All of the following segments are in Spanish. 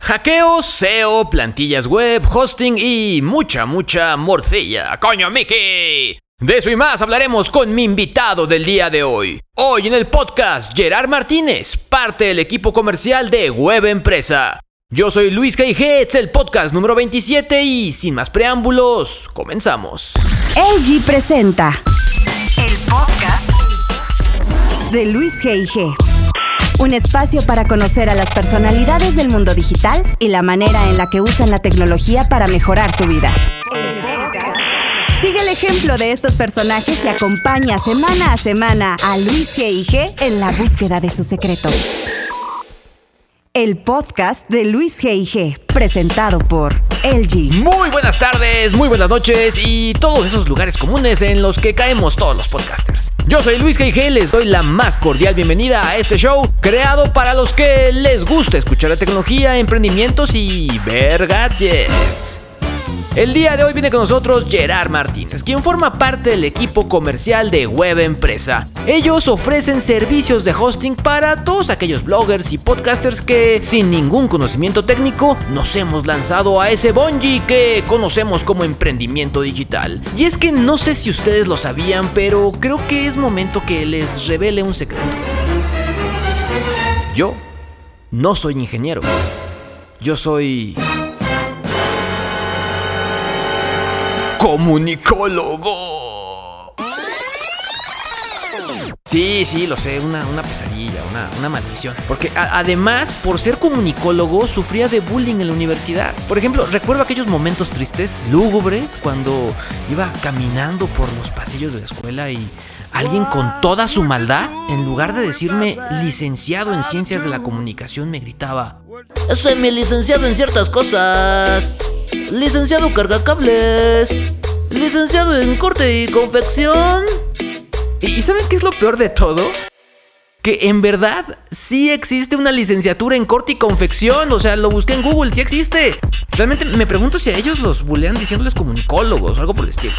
Hackeo, SEO, plantillas web, hosting y mucha, mucha morcilla. ¡Coño, Mickey! De eso y más hablaremos con mi invitado del día de hoy. Hoy en el podcast, Gerard Martínez, parte del equipo comercial de Web Empresa. Yo soy Luis G.I.G., es el podcast número 27 y sin más preámbulos, comenzamos. LG presenta el podcast de Luis G.I.G. Un espacio para conocer a las personalidades del mundo digital y la manera en la que usan la tecnología para mejorar su vida. Sigue el ejemplo de estos personajes y acompaña semana a semana a Luis G.I.G. en la búsqueda de sus secretos. El podcast de Luis G.I.G., presentado por LG. Muy buenas tardes, muy buenas noches y todos esos lugares comunes en los que caemos todos los podcasters. Yo soy Luis G.I.G., les doy la más cordial bienvenida a este show creado para los que les gusta escuchar la tecnología, emprendimientos y ver gadgets. El día de hoy viene con nosotros Gerard Martínez, quien forma parte del equipo comercial de Web Empresa. Ellos ofrecen servicios de hosting para todos aquellos bloggers y podcasters que, sin ningún conocimiento técnico, nos hemos lanzado a ese bungee que conocemos como emprendimiento digital. Y es que no sé si ustedes lo sabían, pero creo que es momento que les revele un secreto. Yo no soy ingeniero. Yo soy comunicólogo. Sí, sí, lo sé, una, pesadilla, una, maldición. Porque además, por ser comunicólogo, sufría de bullying en la universidad. Por ejemplo, recuerdo aquellos momentos tristes, lúgubres, cuando iba caminando por los pasillos de la escuela y alguien con toda su maldad, en lugar de decirme licenciado en ciencias de la comunicación, me gritaba: Soy mi licenciado en ciertas cosas. Licenciado cargacables. Licenciado en corte y confección. ¿Y saben qué es lo peor de todo? Que en verdad sí existe una licenciatura en corte y confección. O sea, lo busqué en Google, sí existe. Realmente me pregunto si a ellos los bulean diciéndoles comunicólogos o algo por el estilo.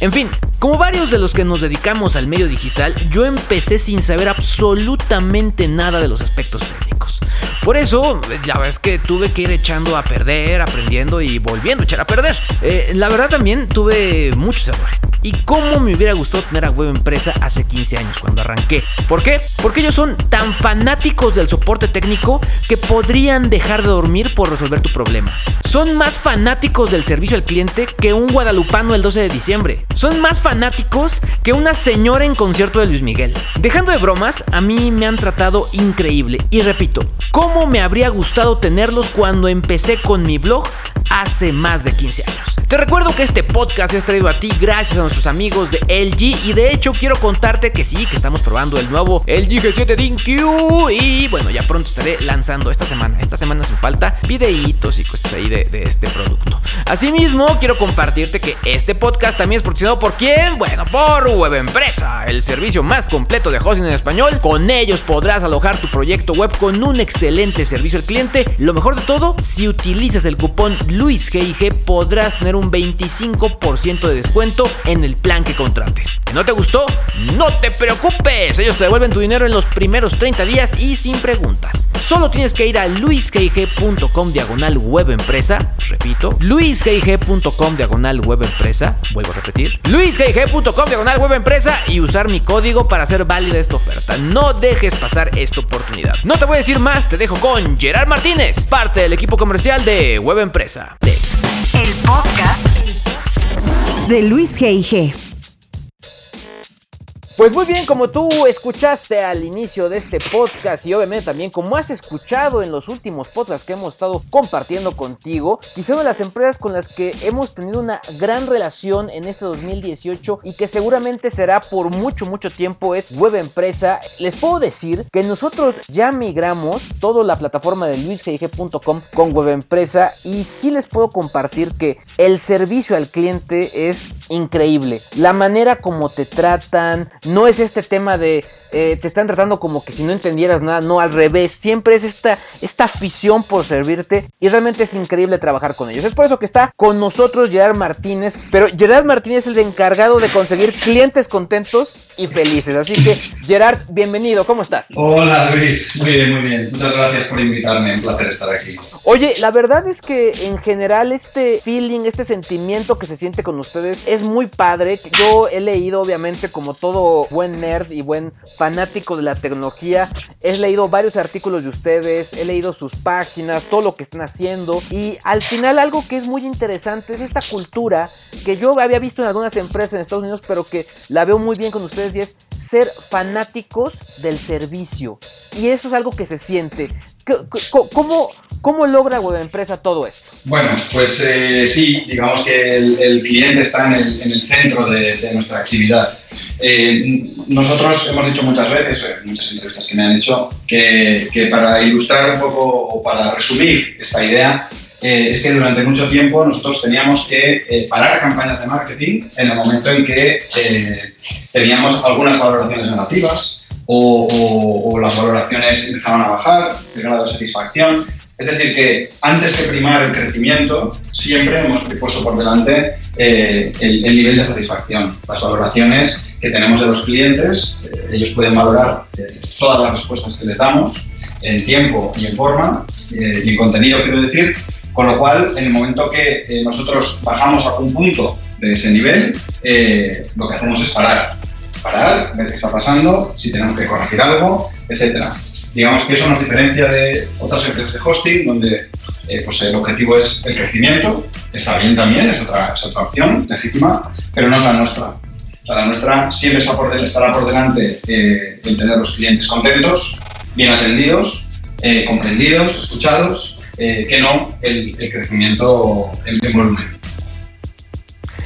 En fin, como varios de los que nos dedicamos al medio digital, yo empecé sin saber absolutamente nada de los aspectos técnicos. Por eso, ya ves que tuve que ir echando a perder, aprendiendo y volviendo a echar a perder. Eh, la verdad también tuve muchos errores. Y cómo me hubiera gustado tener a Web Empresa hace 15 años cuando arranqué. ¿Por qué? Porque son tan fanáticos del soporte técnico que podrían dejar de dormir por resolver tu problema. Son más fanáticos del servicio al cliente que un guadalupano el 12 de diciembre. Son más fanáticos que una señora en concierto de Luis Miguel. Dejando de bromas, a mí me han tratado increíble. Y repito, ¿cómo me habría gustado tenerlos cuando empecé con mi blog hace más de 15 años? Te recuerdo que este podcast es traído a ti gracias a nuestros amigos de LG y de hecho quiero contarte que sí, que estamos probando el nuevo LG G7 DinQ y bueno, ya pronto estaré lanzando esta semana. Esta semana sin falta videitos y cosas ahí de, este producto. Asimismo, quiero compartirte que este podcast también es patrocinado por quién? Bueno, por Web Empresa, el servicio más completo de hosting en español. Con ellos podrás alojar tu proyecto web con un excelente servicio al cliente. Lo mejor de todo, si utilizas el cupón LuisGIG podrás tener un un 25% de descuento en el plan que contrates. ¿No te gustó? No te preocupes, ellos te devuelven tu dinero en los primeros 30 días y sin preguntas. Solo tienes que ir a luisgig.com diagonal web empresa, repito, luisgig.com diagonal web empresa, vuelvo a repetir, luisgig.com diagonal web empresa y usar mi código para hacer válida esta oferta. No dejes pasar esta oportunidad. No te voy a decir más, te dejo con Gerard Martínez, parte del equipo comercial de Web Empresa el podcast de Luis G.I.G. Pues muy bien, como tú escuchaste al inicio de este podcast y obviamente también como has escuchado en los últimos podcasts que hemos estado compartiendo contigo, quizá una de las empresas con las que hemos tenido una gran relación en este 2018 y que seguramente será por mucho, mucho tiempo es Web Empresa. Les puedo decir que nosotros ya migramos toda la plataforma de luisgig.com con Web Empresa y sí les puedo compartir que el servicio al cliente es increíble. La manera como te tratan, no es este tema de eh, te están tratando como que si no entendieras nada, no, al revés, siempre es esta, esta afición por servirte y realmente es increíble trabajar con ellos. Es por eso que está con nosotros Gerard Martínez, pero Gerard Martínez es el encargado de conseguir clientes contentos y felices. Así que Gerard, bienvenido, ¿cómo estás? Hola Luis, muy bien, muy bien. Muchas gracias por invitarme, un placer estar aquí. Oye, la verdad es que en general este feeling, este sentimiento que se siente con ustedes es muy padre. Yo he leído obviamente como todo buen nerd y buen fanático de la tecnología. He leído varios artículos de ustedes, he leído sus páginas, todo lo que están haciendo. Y al final algo que es muy interesante es esta cultura que yo había visto en algunas empresas en Estados Unidos, pero que la veo muy bien con ustedes y es ser fanáticos del servicio. Y eso es algo que se siente. ¿Cómo, cómo logra Web Empresa todo esto? Bueno, pues eh, sí, digamos que el, cliente está en el, en el centro de, nuestra actividad. Eh, nosotros hemos dicho muchas veces, en muchas entrevistas que me han hecho, que, para ilustrar un poco o para resumir esta idea, eh, es que durante mucho tiempo nosotros teníamos que eh, parar campañas de marketing en el momento en que eh, teníamos algunas valoraciones negativas o, o, las valoraciones empezaban a bajar, el grado de satisfacción. Es decir, que antes que primar el crecimiento, siempre hemos puesto por delante el, el, nivel de satisfacción, las valoraciones que tenemos de los clientes. ellos pueden valorar todas las respuestas que les damos en tiempo y en forma, y en contenido, quiero decir, con lo cual, en el momento que eh, nosotros bajamos a un punto de ese nivel, eh, lo que hacemos es parar. Parar, ver qué está pasando, si tenemos que corregir algo, etc. Digamos que eso nos diferencia de otras empresas de hosting, donde eh, pues el objetivo es el crecimiento. Está bien también, es otra, es otra opción legítima, pero no es la nuestra. la nuestra siempre está por, estará por delante el tener los clientes contentos, bien atendidos, comprendidos, escuchados eh, que no el, crecimiento en, volumen.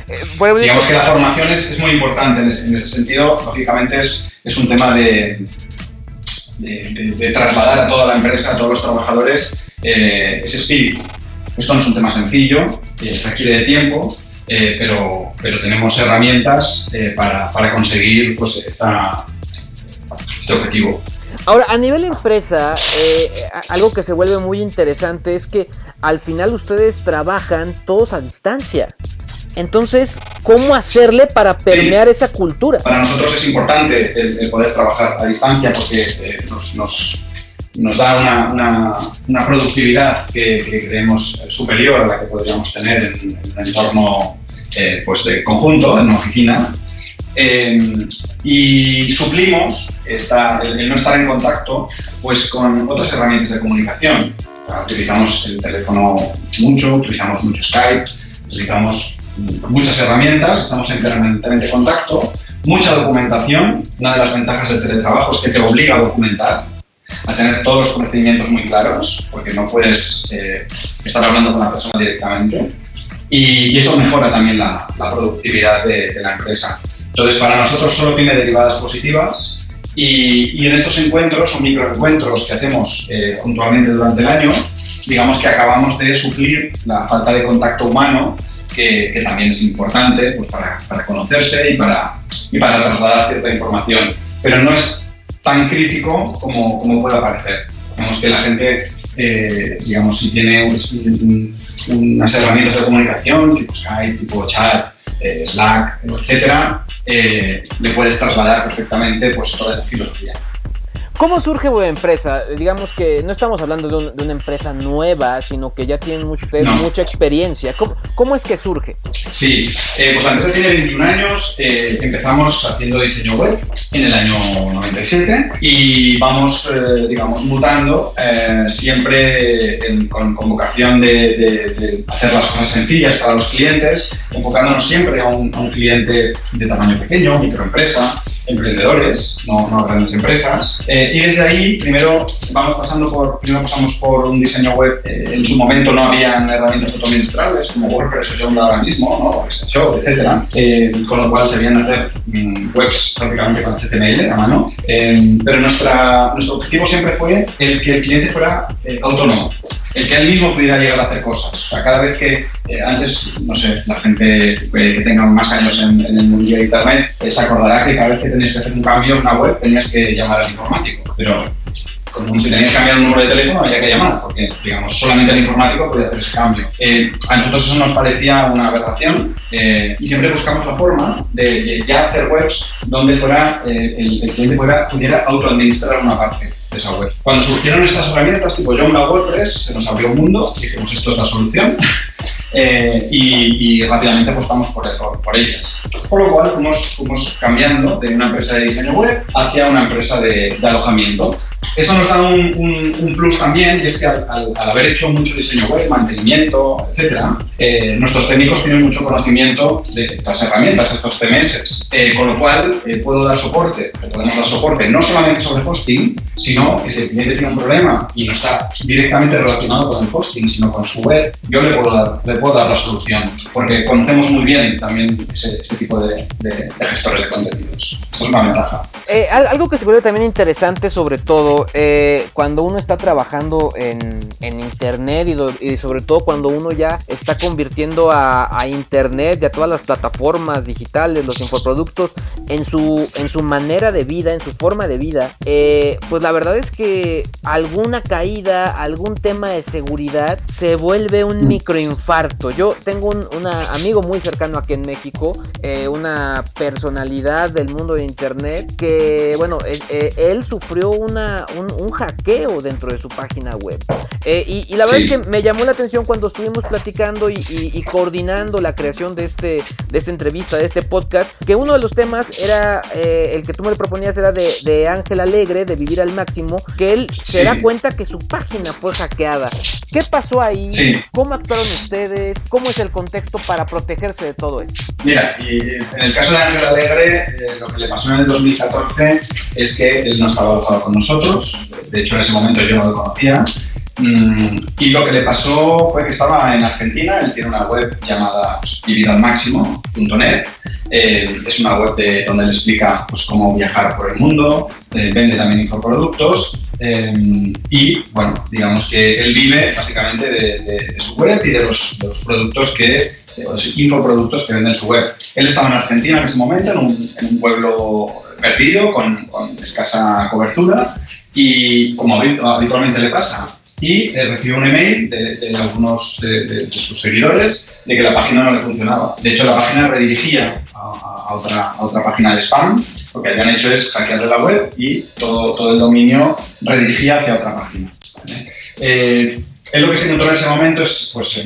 Eh, Digamos que la formación es, muy importante en ese, sentido. Lógicamente es, es un tema de, de, trasladar a toda la empresa, a todos los trabajadores, eh, ese espíritu. Esto no es un tema sencillo, requiere de tiempo, pero, pero tenemos herramientas para, para, conseguir pues, esta, este objetivo. Ahora, a nivel empresa, eh, algo que se vuelve muy interesante es que al final ustedes trabajan todos a distancia. Entonces, ¿cómo hacerle para permear esa cultura? Para nosotros es importante el, poder trabajar a distancia porque eh, nos, nos, da una, una, una productividad que, creemos superior a la que podríamos tener en, un entorno eh, pues de conjunto, en una oficina. Em, y suplimos esta, el, no estar en contacto pues, con otras herramientas de comunicación. Utilizamos el teléfono mucho, utilizamos mucho Skype, utilizamos muchas herramientas, estamos en permanentemente contacto, mucha documentación. Una de las ventajas del teletrabajo es que te obliga a documentar, a tener todos los conocimientos muy claros, porque no puedes eh, estar hablando con la persona directamente. Y, eso mejora también la, productividad de la empresa. Entonces, para nosotros solo tiene derivadas positivas y, en estos encuentros o microencuentros que hacemos eh, puntualmente durante el año, digamos que acabamos de suplir la falta de contacto humano, que, también es importante pues, para, para, conocerse y para, y para trasladar cierta información. Pero no es tan crítico como, como puede parecer. Vemos que la gente, eh, digamos, si tiene unas herramientas de comunicación, tipo Skype, tipo chat, eh, Slack, etcétera, eh, le puedes trasladar perfectamente pues, toda esta filosofía. ¿Cómo surge Web Empresa? Digamos que no estamos hablando de, una empresa nueva, sino que ya tienen ustedes mucha experiencia. ¿Cómo, es que surge? Sí, eh, pues la empresa tiene 21 años. Eh, empezamos haciendo diseño web en el año 97 y vamos, eh, digamos, mutando siempre con, vocación de, hacer las cosas sencillas para los clientes, enfocándonos siempre a un, a un cliente de tamaño pequeño, microempresa emprendedores, no, no grandes empresas. Eh, y desde ahí, primero vamos pasando por, primero pasamos por un diseño web. Eh, en su momento no habían herramientas autoadministrables como WordPress o Joomla ahora mismo, ¿no? PrestaShop, etcétera. Eh, con lo cual se habían hacer mm, webs prácticamente con HTML a mano. pero nuestra, nuestro objetivo siempre fue el que el cliente fuera autónomo el que él mismo pudiera llegar a hacer cosas. O sea, cada vez que antes, no sé, la gente que tenga más años en, el mundo de Internet se acordará que cada vez que tenías que hacer un cambio en una web tenías que llamar al informático. Pero como si tenías que cambiar un número de teléfono había que llamar, porque digamos, solamente el informático podía hacer ese cambio. Eh, a nosotros eso nos parecía una aberración eh, y siempre buscamos la forma de, ya hacer webs donde fuera eh, el, cliente pudiera, pudiera autoadministrar una parte de esa web. Cuando surgieron estas herramientas tipo Joomla WordPress, se nos abrió un mundo, dijimos esto es la solución. Eh, y, rápidamente apostamos por, por, ellas. Por lo cual fuimos, fuimos, cambiando de una empresa de diseño web hacia una empresa de, de alojamiento. Eso nos da un, un, plus también, y es que al, haber hecho mucho diseño web, mantenimiento, etc., eh, nuestros técnicos tienen mucho conocimiento de estas herramientas, estos CMS, eh, con lo cual puedo dar soporte, podemos dar soporte no solamente sobre hosting, sino que si el cliente tiene un problema y no está directamente relacionado con el hosting, sino con su web, yo le puedo dar, puedo dar la solución, porque conocemos muy bien también ese, tipo de, gestores de contenidos. Esto es una ventaja. Eh, algo que se vuelve también interesante, sobre todo, eh, cuando uno está trabajando en, Internet y, sobre todo cuando uno ya está convirtiendo a, Internet y a todas las plataformas digitales, los infoproductos, en su, en su manera de vida, en su forma de vida, eh, pues la verdad es que alguna caída, algún tema de seguridad se vuelve un microinfarto. Yo tengo un amigo muy cercano aquí en México, eh, una personalidad del mundo de internet que, bueno, él, sufrió una, un, hackeo dentro de su página web. Eh, y, la verdad es que me llamó la atención cuando estuvimos platicando y, coordinando la creación de, este, de esta entrevista, de este podcast, que uno de los temas era, eh, el que tú me proponías era de Ángel Alegre, de Vivir al Máximo, que él se da cuenta que su página fue hackeada. ¿Qué pasó ahí? ¿Cómo actuaron ustedes? ¿Cómo es el contexto para protegerse de todo esto? Mira, y en el caso de Ángel Alegre, eh, lo que le pasó en el 2014 es que él no estaba alojado con nosotros, de hecho en ese momento yo no lo conocía, y lo que le pasó fue que estaba en Argentina, él tiene una web llamada pues, eh, es una web de, donde él explica pues, cómo viajar por el mundo, eh, vende también infoproductos Em, y bueno, digamos que él vive básicamente de, su web y de los, productos que, los infoproductos que vende en su web. Él estaba en Argentina en ese momento, en un, pueblo perdido, con, escasa cobertura, y como habitualmente le pasa, y eh, recibió un email de, algunos de, sus seguidores de que la página no le funcionaba. De hecho, la página redirigía a, otra, a otra página de spam lo que habían hecho es hackearle la web y todo, todo el dominio redirigía hacia otra página. Eh, él lo que se encontró en ese momento es, pues,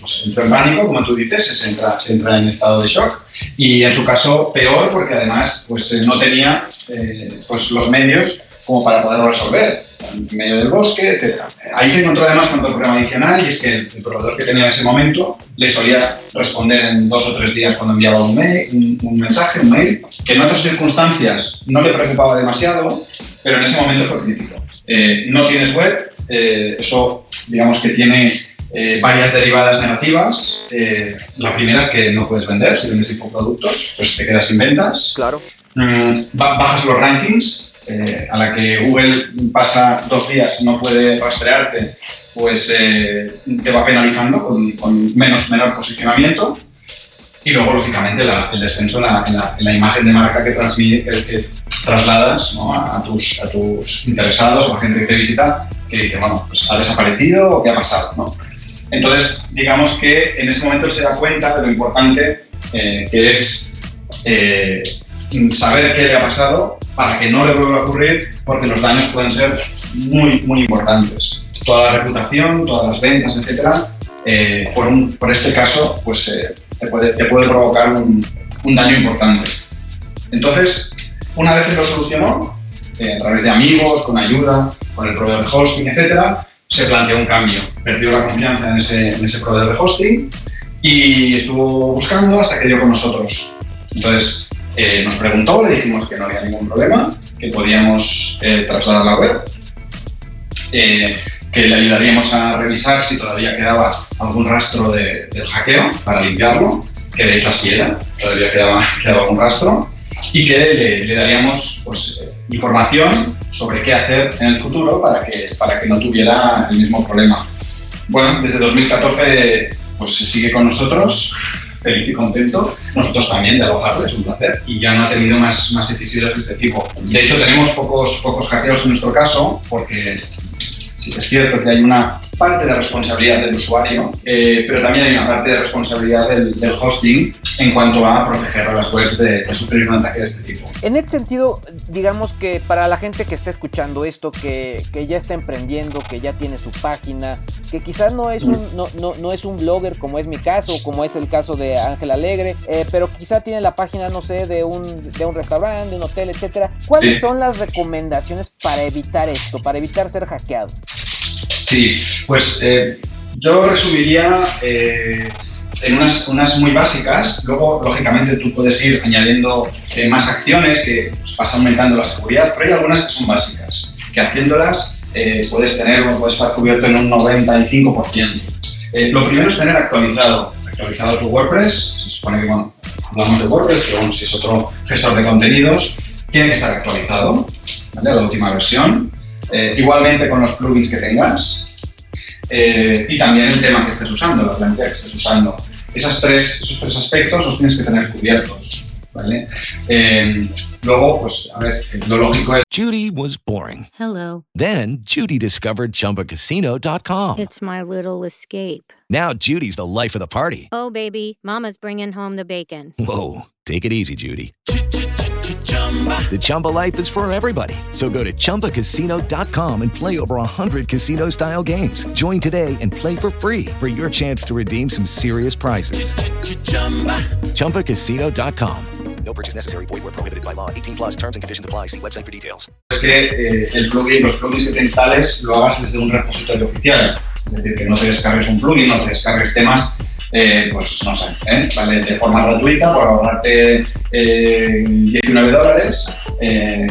pues, entró en pánico, como tú dices, se entra, se entra en estado de shock y en su caso peor porque además pues, eh, no tenía eh, pues, los medios como para poderlo resolver, en medio del bosque, etc. Ahí se encontró además con otro problema adicional y es que el, proveedor que tenía en ese momento le solía responder en dos o tres días cuando enviaba un, mail, un, mensaje, un mail, que en otras circunstancias no le preocupaba demasiado, pero en ese momento fue crítico. Eh, no tienes web, eh, eso digamos que tiene eh, varias derivadas negativas. la primera es que no puedes vender si vendes infoproductos, pues te quedas sin ventas. Claro. Mm, bajas los rankings, eh, a la que Google pasa dos días no puede rastrearte, pues eh, te va penalizando con, menos, menor posicionamiento. Y luego, lógicamente, el descenso en la, imagen de marca que, transmite, que, trasladas a, tus, a tus interesados o a gente que te visita, que dice, bueno, pues ha desaparecido o qué ha pasado. Entonces, digamos que en ese momento se da cuenta de lo importante eh, que es saber qué le ha pasado para que no le vuelva a ocurrir, porque los daños pueden ser muy, muy importantes. Toda la reputación, todas las ventas, etcétera, eh, por, por, este caso, pues eh, te, puede, te, puede, provocar un, un, daño importante. Entonces, una vez que lo solucionó, eh, a través de amigos, con ayuda, con el proveedor de hosting, etcétera, se planteó un cambio. Perdió la confianza en ese, en ese proveedor de hosting y estuvo buscando hasta que dio con nosotros. Entonces, Eh, nos preguntó, le dijimos que no había ningún problema, que podíamos eh, trasladar la web, eh, que le ayudaríamos a revisar si todavía quedaba algún rastro de, del hackeo para limpiarlo, que de hecho así era, todavía quedaba, quedaba algún rastro, y que le, daríamos pues, información sobre qué hacer en el futuro para que, para que no tuviera el mismo problema. Bueno, desde 2014 pues sigue con nosotros, feliz y contento. Nosotros también de alojarlo, es un placer. Y ya no ha tenido más, más episodios de este tipo. De hecho, tenemos pocos, pocos hackeos en nuestro caso, porque sí es cierto que hay una parte de responsabilidad del usuario, eh, pero también hay una parte de responsabilidad del, del, hosting en cuanto a proteger a las webs de, de, sufrir un ataque de este tipo. En este sentido, digamos que para la gente que está escuchando esto, que, que ya está emprendiendo, que ya tiene su página, que quizás no es un, no, no, no es un blogger como es mi caso, como es el caso de Ángel Alegre, eh, pero quizá tiene la página, no sé, de un, de un restaurante, de un hotel, etcétera. ¿Cuáles sí. son las recomendaciones para evitar esto, para evitar ser hackeado? Sí, pues eh, yo resumiría eh, en unas, unas, muy básicas. Luego, lógicamente, tú puedes ir añadiendo eh, más acciones que pues, vas aumentando la seguridad, pero hay algunas que son básicas, que haciéndolas eh, puedes tener o puedes estar cubierto en un 95%. Eh, lo primero es tener actualizado, actualizado tu WordPress. Se supone que, bueno, hablamos de WordPress, pero bueno, si es otro gestor de contenidos, tiene que estar actualizado, ¿vale? La última versión. Eh, igualmente con los plugins que tengas eh, y también el tema que estés usando, la plantilla que estés usando. Esas tres, esos tres aspectos los tienes que tener cubiertos. ¿vale? Eh, luego, pues, a ver, lo lógico es. Judy was boring. Hello. Then Judy discovered chumbacasino.com. It's my little escape. Now Judy's the life of the party. Oh, baby, Mama's bringing home the bacon. Whoa. Take it easy, Judy. The Chumba life is for everybody. So go to ChumbaCasino.com and play over 100 casino style games. Join today and play for free for your chance to redeem some serious prizes. ChumbaCasino.com. No purchase necessary. Void where prohibited by law. 18 plus terms and conditions apply. See website for details. Es que eh, el plugin, los plugins que te instales lo hagas desde un repositorio oficial. Es decir, que no te descargues un plugin, no te descargues temas eh, pues no sé, ¿eh? de forma gratuita por ahorrarte eh, 19 dólares, eh,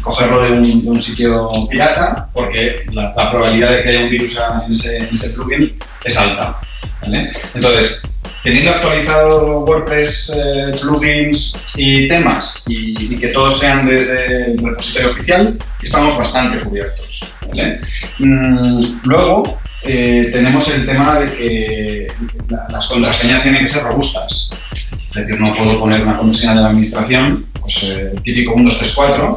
cogerlo de un, de un, sitio pirata, porque la, la, probabilidad de que haya un virus en ese, en ese plugin es alta. ¿Vale? Entonces, teniendo actualizado WordPress, eh, plugins y temas y, y, que todos sean desde el repositorio oficial, estamos bastante cubiertos. ¿vale? Mm, luego, eh, tenemos el tema de que la, las contraseñas tienen que ser robustas. Es decir, no puedo poner una contraseña de la administración, pues eh, típico 1234,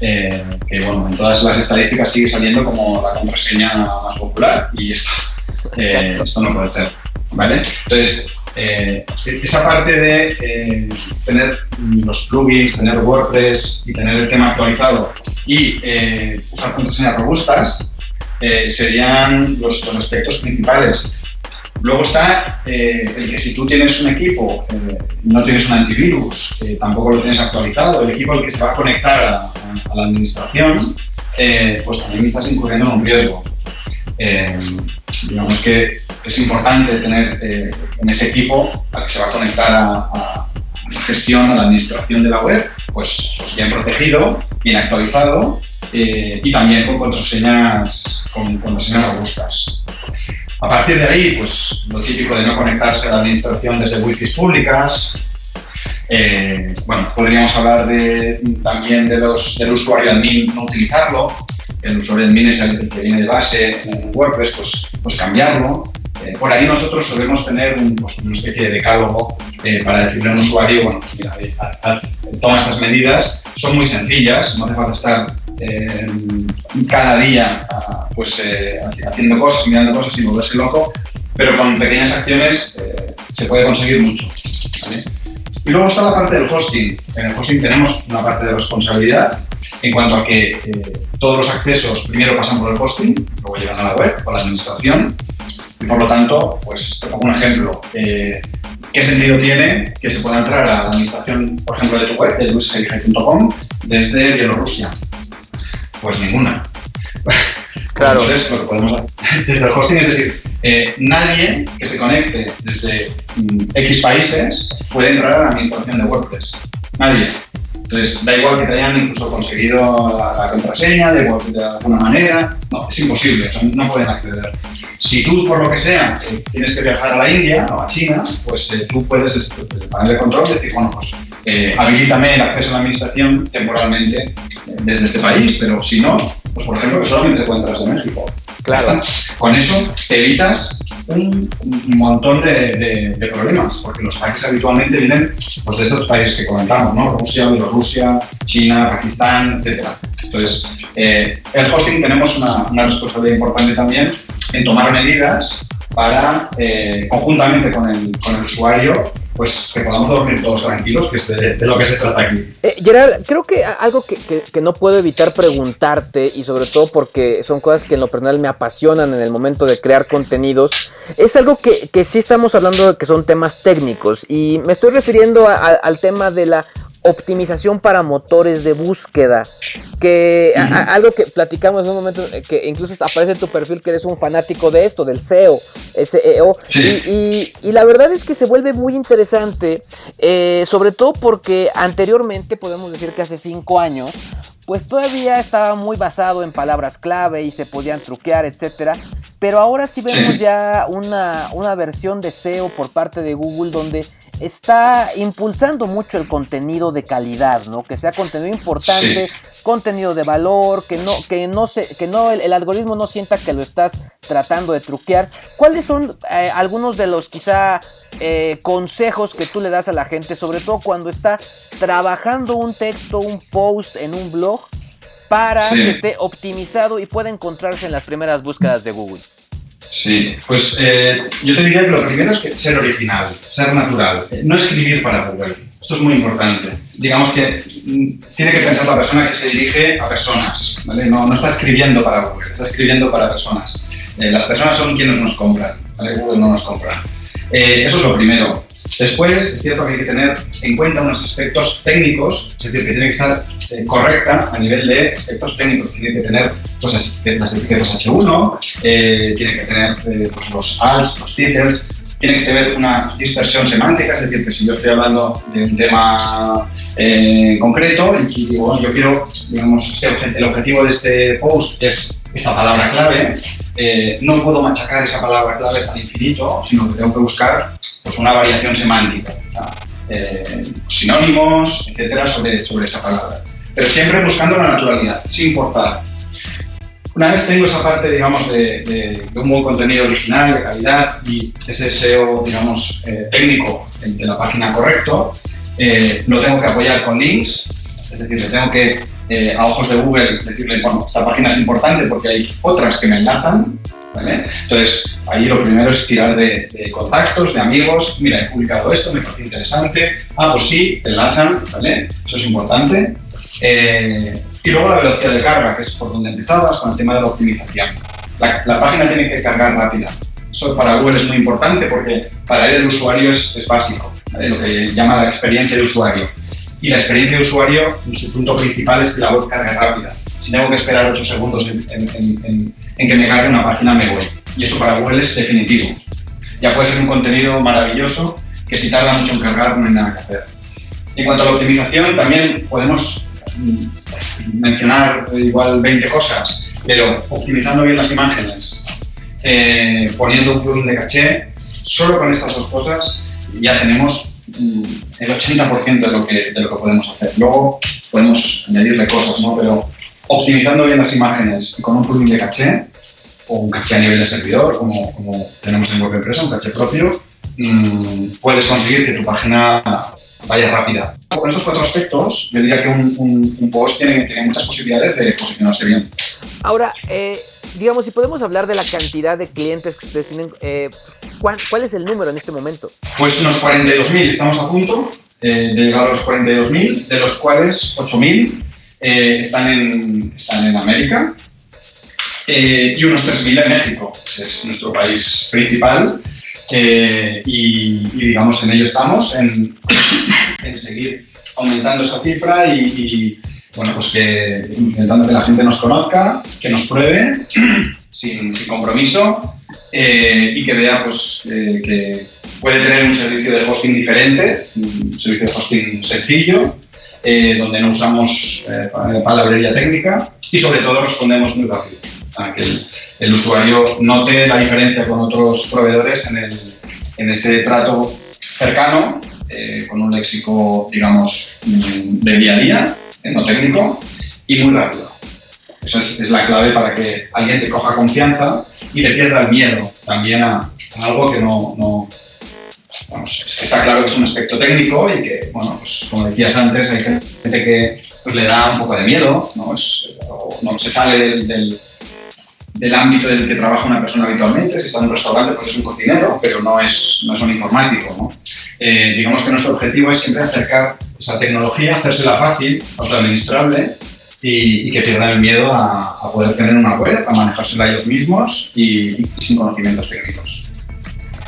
eh, que bueno, en todas las estadísticas sigue saliendo como la contraseña más popular y esto, eh, esto no puede ser. ¿Vale? Entonces, esa parte de tener los plugins, tener WordPress y tener el tema actualizado y usar contraseñas robustas, eh, serían los, los, aspectos principales. Luego está eh, el que si tú tienes un equipo, eh, no tienes un antivirus, tampoco lo tienes actualizado, el equipo al que se va a conectar a, a la administración, pues también estás incurriendo en un riesgo. Digamos que es importante tener en ese equipo al que se va a conectar a, a la gestión, a la administración de la web, pues, pues bien protegido, bien actualizado eh, y también con contraseñas, con contraseñas robustas. A partir de ahí, pues lo típico de no conectarse a la administración desde wifi públicas. Eh, bueno, podríamos hablar de, también de los, del usuario admin, no utilizarlo. El usuario admin es el que viene de base en WordPress, pues, pues cambiarlo. Eh, por ahí nosotros solemos tener un, pues, una especie de decálogo eh, para decirle a un usuario, bueno, pues mira, haz, haz, toma estas medidas, son muy sencillas, no hace falta estar eh, cada día pues, eh, haciendo cosas, mirando cosas y volverse loco, pero con pequeñas acciones eh, se puede conseguir mucho. ¿vale? Y luego está la parte del hosting. En el hosting tenemos una parte de responsabilidad en cuanto a que todos los accesos primero pasan por el hosting, luego llegan a la web, por la administración, y por lo tanto, pues te pongo un ejemplo. Eh, ¿Qué sentido tiene que se pueda entrar a la administración, por ejemplo, de tu web, de luisseige.com, desde Bielorrusia? Pues ninguna. Claro. Entonces, lo que podemos hacer desde el hosting es decir, eh, nadie que se conecte desde mm, X países puede entrar a la administración de WordPress. Nadie. Entonces, da igual que te hayan incluso conseguido la, contraseña, de, de, alguna manera, no, es imposible, no pueden acceder. Si tú, por lo que sea, eh, tienes que viajar a la India o a China, pues eh, tú puedes, desde el panel de control, decir, bueno, pues eh, habilítame el acceso a la administración temporalmente desde este país, pero si no, pues por ejemplo, que solamente entrar desde México. Claro. Con eso te evitas un, montón de, problemas, porque los ataques habitualmente vienen pues, de estos países que comentamos, ¿no? Rusia, Bielorrusia, China, Pakistán, etc. Entonces, eh, el hosting tenemos una, una, responsabilidad importante también en tomar medidas para, eh, conjuntamente con el, con el usuario, pues que podamos dormir todos tranquilos, que es de, lo que se trata aquí. Eh, Gerard, creo que algo que, no puedo evitar preguntarte, y sobre todo porque son cosas que en lo personal me apasionan en el momento de crear contenidos, es algo que, que sí estamos hablando de que son temas técnicos, y me estoy refiriendo al tema de la optimización para motores de búsqueda. Que algo que platicamos en un momento, eh, que incluso aparece en tu perfil que eres un fanático de esto, del SEO, SEO. Y, y, la verdad es que se vuelve muy interesante, eh, sobre todo porque anteriormente, podemos decir que hace cinco años, pues todavía estaba muy basado en palabras clave y se podían truquear, etcétera. Pero ahora sí vemos ya una, una versión de SEO por parte de Google donde está impulsando mucho el contenido de calidad, ¿no? Que sea contenido importante, contenido de valor, que no, que no se, que no el, algoritmo no sienta que lo estás tratando de truquear. ¿Cuáles son eh, algunos de los quizá eh, consejos que tú le das a la gente, sobre todo cuando está trabajando un texto, un post en un blog, para que esté optimizado y pueda encontrarse en las primeras búsquedas de Google? Sí, pues eh, yo te diría que lo primero es que ser original, ser natural, no escribir para Google. Esto es muy importante. Digamos que mm, tiene que pensar la persona que se dirige a personas, ¿vale? No, no está escribiendo para Google, está escribiendo para personas. Eh, las personas son quienes nos compran, ¿vale? Google no nos compra. Eh, eso es lo primero. Después, es cierto que hay que tener en cuenta unos aspectos técnicos, es decir, que tiene que estar eh, correcta a nivel de aspectos técnicos. Tiene que tener pues, las etiquetas H1, eh, tiene que tener pues, los ALS, los titles, tiene que tener una dispersión semántica, es decir, que si yo estoy hablando de un tema concreto y, digo, yo quiero, digamos, el objetivo de este post es esta palabra clave, eh, no puedo machacar esa palabra clave hasta el infinito, sino que tengo que buscar pues, una variación semántica, eh, sinónimos, etcétera, sobre, sobre esa palabra. Pero siempre buscando la naturalidad, sin importar. Una vez tengo esa parte, digamos, de, un buen contenido original, de calidad y ese SEO, digamos, eh, técnico de la página correcto, lo tengo que apoyar con links, es decir, le tengo que eh, a ojos de Google decirle, bueno, esta página es importante porque hay otras que me enlazan, ¿vale? Entonces, ahí lo primero es tirar de, contactos, de amigos, mira, he publicado esto, me parece interesante, ah, pues sí, te enlazan, ¿vale? Eso es importante. Eh, y luego la velocidad de carga, que es por donde empezabas con el tema de la optimización. La, página tiene que cargar rápida. Eso para Google es muy importante porque para él el usuario es, es básico, lo que llama la experiencia de usuario y la experiencia de usuario, su punto principal es que la web cargue rápida. Si tengo que esperar 8 segundos en, que me cargue una página, me voy. Y eso para Google es definitivo. Ya puede ser un contenido maravilloso que si tarda mucho en cargar no hay nada que hacer. En cuanto a la optimización, también podemos mm, mencionar igual 20 cosas, pero optimizando bien las imágenes, eh, poniendo un plugin de caché, solo con estas dos cosas ya tenemos el 80% de lo, que, de lo que podemos hacer. Luego podemos añadirle cosas, ¿no? Pero optimizando bien las imágenes y con un plugin de caché, o un caché a nivel de servidor, como, como tenemos en web empresa, un caché propio, mm, puedes conseguir que tu página vaya rápida. Con esos cuatro aspectos, yo diría que un, un, post tiene, tiene, muchas posibilidades de posicionarse bien. Ahora, eh, digamos, si podemos hablar de la cantidad de clientes que ustedes tienen, eh, ¿cuál, es el número en este momento? Pues unos 42.000, estamos a punto eh, de llegar a los 42.000, de los cuales 8.000 eh, están, en, están en América y unos 3.000 en México, que es nuestro país principal. Y, digamos, en ello estamos, en, en seguir aumentando esa cifra y bueno, pues que intentando que la gente nos conozca, que nos pruebe sin, compromiso eh, y que vea pues, eh, que puede tener un servicio de hosting diferente, un servicio de hosting sencillo, eh, donde no usamos palabrería técnica y sobre todo respondemos muy rápido, para que el, usuario note la diferencia con otros proveedores en, el, en ese trato cercano, con un léxico, digamos, de día a día, técnico, y muy rápido. Esa es, la clave para que alguien te coja confianza y le pierda el miedo también a, algo que no, no está claro que es un aspecto técnico y que, bueno, pues como decías antes, hay gente que pues, le da un poco de miedo, no, no se sale del, del, ámbito en el que trabaja una persona habitualmente, si está en un restaurante pues es un cocinero, pero no es, no es un informático. ¿no? Eh, digamos que nuestro objetivo es siempre acercar esa tecnología, hacérsela fácil, autoadministrable y, y que pierdan el miedo a, poder tener una web, a manejársela ellos mismos y, sin conocimientos técnicos.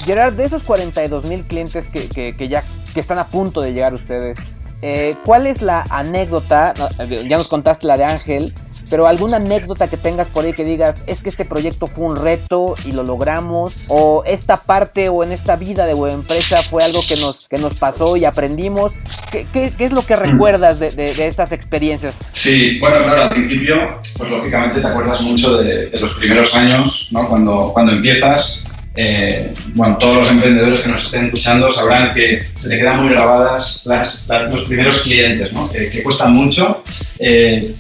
Gerard, de esos 42 mil clientes que, que, ya que están a punto de llegar ustedes, eh, ¿cuál es la anécdota? Ya nos contaste la de Ángel, pero alguna anécdota que tengas por ahí que digas, es que este proyecto fue un reto y lo logramos, o esta parte o en esta vida de web empresa fue algo que nos, que nos pasó y aprendimos. ¿Qué, qué, es lo que recuerdas de, de, estas experiencias? Sí, bueno, claro, al principio, pues lógicamente te acuerdas mucho de, de los primeros años, ¿no? Cuando, cuando empiezas, eh, bueno, todos los emprendedores que nos estén escuchando sabrán que se te quedan muy grabadas las, los primeros clientes, ¿no? que, cuestan mucho, eh,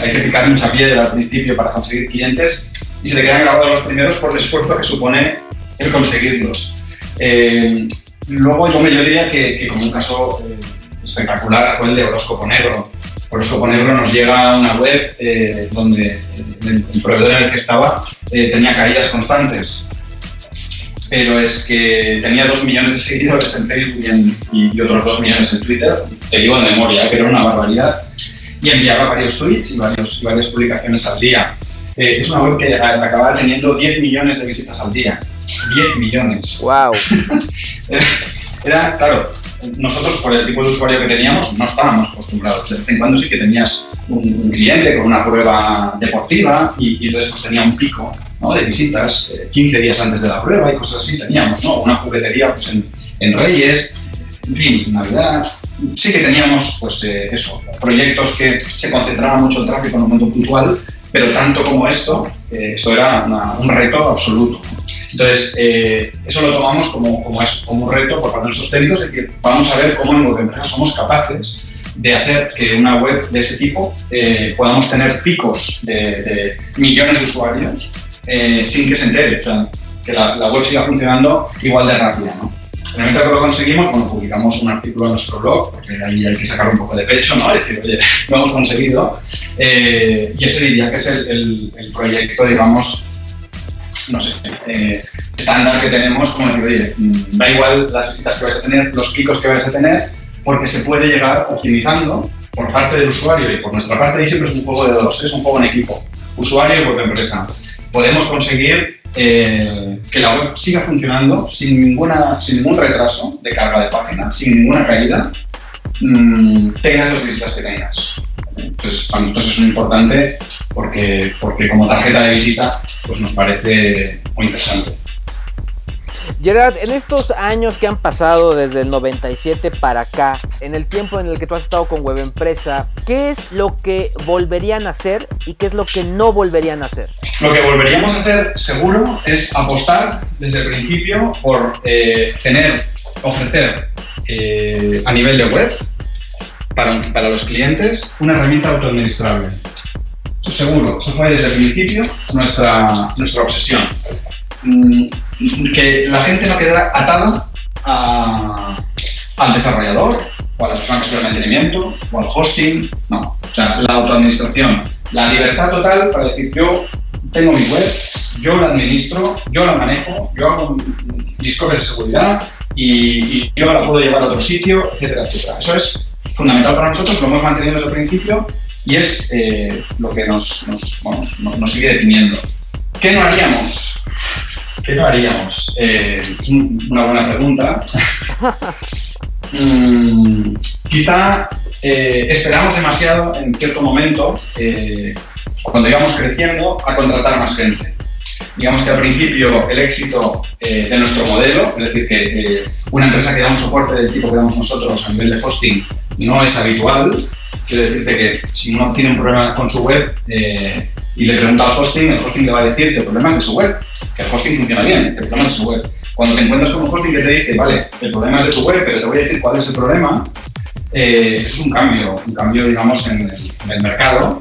hay que picar mucha piedra al principio para conseguir clientes y se te quedan grabados los primeros por el esfuerzo que supone el conseguirlos. Eh, luego yo, yo diría que, como un caso espectacular fue el de Horóscopo Negro. Horóscopo Negro nos llega a una web donde el, el, proveedor en el que estaba tenía caídas constantes pero es que tenía dos millones de seguidores en Facebook y, otros dos millones en Twitter, te digo de memoria, que era una barbaridad, y enviaba varios tweets y, varias publicaciones al día. Eh, es una web que acababa teniendo 10 millones de visitas al día. 10 millones. ¡Wow! era, claro, nosotros por el tipo de usuario que teníamos no estábamos acostumbrados. De vez en cuando sí que tenías un, cliente con una prueba deportiva y, y entonces pues tenía un pico de visitas 15 eh, días antes de la prueba y cosas así teníamos, ¿no? Una juguetería pues, en, Reyes, en fin, Navidad. Sí que teníamos, pues eh, eso, proyectos que se concentraban mucho el tráfico en un momento puntual, pero tanto como esto, eh, esto era un reto absoluto. Entonces, eso lo tomamos como, como, como un reto por parte de nuestros técnicos, de que vamos a ver cómo en empresa somos capaces de hacer que una web de ese tipo podamos tener picos de, de millones de usuarios eh, sin que se entere, o sea, que la, web siga funcionando igual de rápida. ¿no? En el momento que lo conseguimos, bueno, publicamos un artículo en nuestro blog, porque ahí hay que sacar un poco de pecho, ¿no? decir, oye, lo hemos conseguido. Eh, y ese diría que es el, proyecto, digamos, no sé, eh, estándar que tenemos, como decir, oye, mm, da igual las visitas que vais a tener, los picos que vais a tener, porque se puede llegar optimizando por parte del usuario y por nuestra parte, y siempre es un juego de dos, es un juego en equipo, usuario y web empresa podemos conseguir eh, que la web siga funcionando sin, ninguna, sin ningún retraso de carga de página, sin ninguna caída, mmm, tengas las visitas que tengas. Entonces, para nosotros es muy importante porque, porque como tarjeta de visita pues nos parece muy interesante. Gerard, en estos años que han pasado desde el 97 para acá, en el tiempo en el que tú has estado con Web Empresa, ¿qué es lo que volverían a hacer y qué es lo que no volverían a hacer? Lo que volveríamos a hacer seguro es apostar desde el principio por eh, tener, ofrecer eh, a nivel de web para, para los clientes una herramienta autoadministrable. Eso seguro, eso fue desde el principio nuestra, nuestra obsesión. Mm, que la gente no quedara atada al desarrollador o a la persona que el mantenimiento o al hosting, no. O sea, la autoadministración, la libertad total para decir yo tengo mi web, yo la administro, yo la manejo, yo hago discovery de seguridad y, yo la puedo llevar a otro sitio, etcétera, etcétera. Eso es fundamental para nosotros, lo hemos mantenido desde el principio y es eh, lo que nos, nos, nos sigue definiendo. ¿Qué no haríamos? ¿Qué no haríamos? Eh, es una buena pregunta. Mm, quizá eh, esperamos demasiado en cierto momento, eh, cuando íbamos creciendo, a contratar más gente. digamos que al principio el éxito eh, de nuestro modelo, es decir, que eh, una empresa que da un soporte del tipo que damos nosotros a nivel de hosting no es habitual. Quiero decirte que si uno tiene un problema con su web eh, y le pregunta al hosting, el hosting le va a decir que el problema es de su web, que el hosting funciona bien, el problema es de su web. Cuando te encuentras con un hosting que te dice, vale, el problema es de tu web, pero te voy a decir cuál es el problema, eso es un cambio, un cambio, digamos, en el, mercado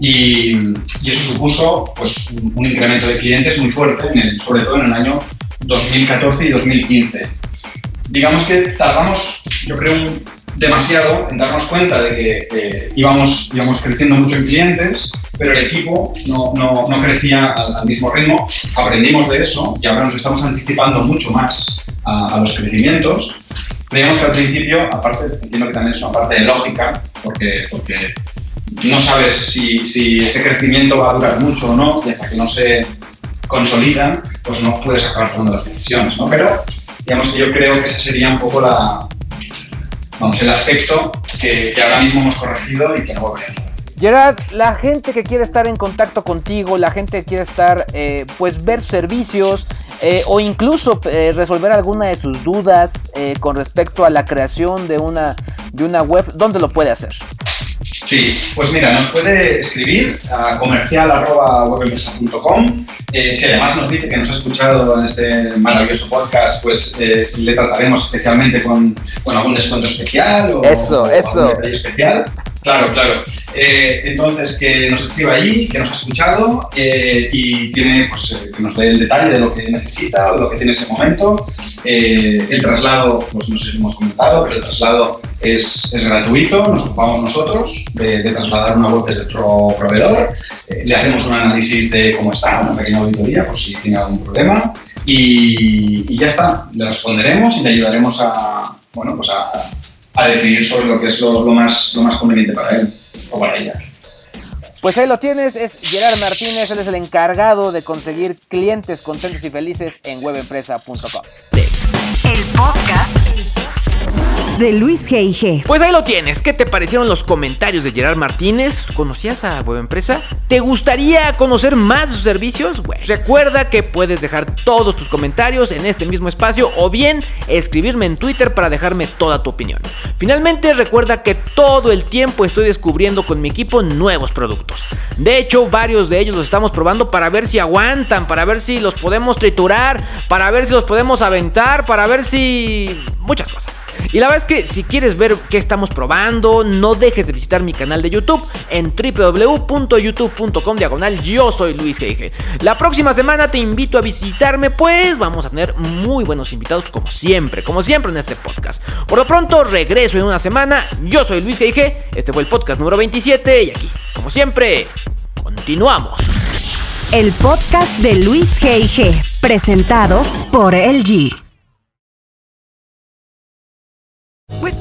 y, eso supuso pues, un, incremento de clientes muy fuerte, sobre todo en el año 2014 y 2015. Digamos que tardamos, yo creo, demasiado en darnos cuenta de que íbamos, íbamos creciendo mucho en clientes, pero el equipo no, no, no crecía al, mismo ritmo. Aprendimos de eso y ahora nos estamos anticipando mucho más a, a los crecimientos. Creíamos que al principio, aparte, entiendo que también es una parte de lógica, porque, porque no sabes si, si, ese crecimiento va a durar mucho o no, y hasta que no se consolidan, pues no puedes acabar tomando las decisiones, ¿no? Pero, digamos que yo creo que ese sería un poco la, vamos, el aspecto que, ahora mismo hemos corregido y que no volveríamos a Gerard, la gente que quiere estar en contacto contigo, la gente que quiere estar, eh, pues ver servicios eh, o incluso eh, resolver alguna de sus dudas eh, con respecto a la creación de una, de una web, ¿dónde lo puede hacer? Sí, pues mira, nos puede escribir a comercial.webempresa.com. Eh, si además nos dice que nos ha escuchado en este maravilloso podcast, pues eh, le trataremos especialmente con, con, algún descuento especial o, eso, eso. algún especial. Claro, claro. Eh, entonces, que nos escriba ahí, que nos ha escuchado eh, y tiene, pues, eh, que nos dé el detalle de lo que necesita o de lo que tiene en ese momento. Eh, el traslado, pues no sé si hemos comentado, pero el traslado es, es gratuito, nos ocupamos nosotros de, de, trasladar una web desde otro proveedor. Eh, le hacemos un análisis de cómo está, una pequeña auditoría por si tiene algún problema. Y, y ya está, le responderemos y le ayudaremos a, bueno, pues a, a decidir sobre lo que es lo, lo, más, lo más conveniente para él o para ella. Pues ahí lo tienes, es Gerard Martínez, él es el encargado de conseguir clientes contentos y felices en webempresa.com. El podcast de Luis G.I.G. Pues ahí lo tienes. ¿Qué te parecieron los comentarios de Gerard Martínez? ¿Conocías a Web Empresa? ¿Te gustaría conocer más de sus servicios? Recuerda que puedes dejar todos tus comentarios en este mismo espacio o bien escribirme en Twitter para dejarme toda tu opinión. Finalmente, recuerda que todo el tiempo estoy descubriendo con mi equipo nuevos productos. De hecho, varios de ellos los estamos probando para ver si aguantan, para ver si los podemos triturar, para ver si los podemos aventar, para ver si... muchas cosas. Y la verdad es que si quieres ver qué estamos probando, no dejes de visitar mi canal de YouTube en www.youtube.com diagonal yo soy Luis G.I.G. La próxima semana te invito a visitarme, pues vamos a tener muy buenos invitados como siempre, como siempre en este podcast. Por lo pronto, regreso en una semana. Yo soy Luis G.I.G. Este fue el podcast número 27 y aquí, como siempre, continuamos. El podcast de Luis G.I.G. Presentado por LG.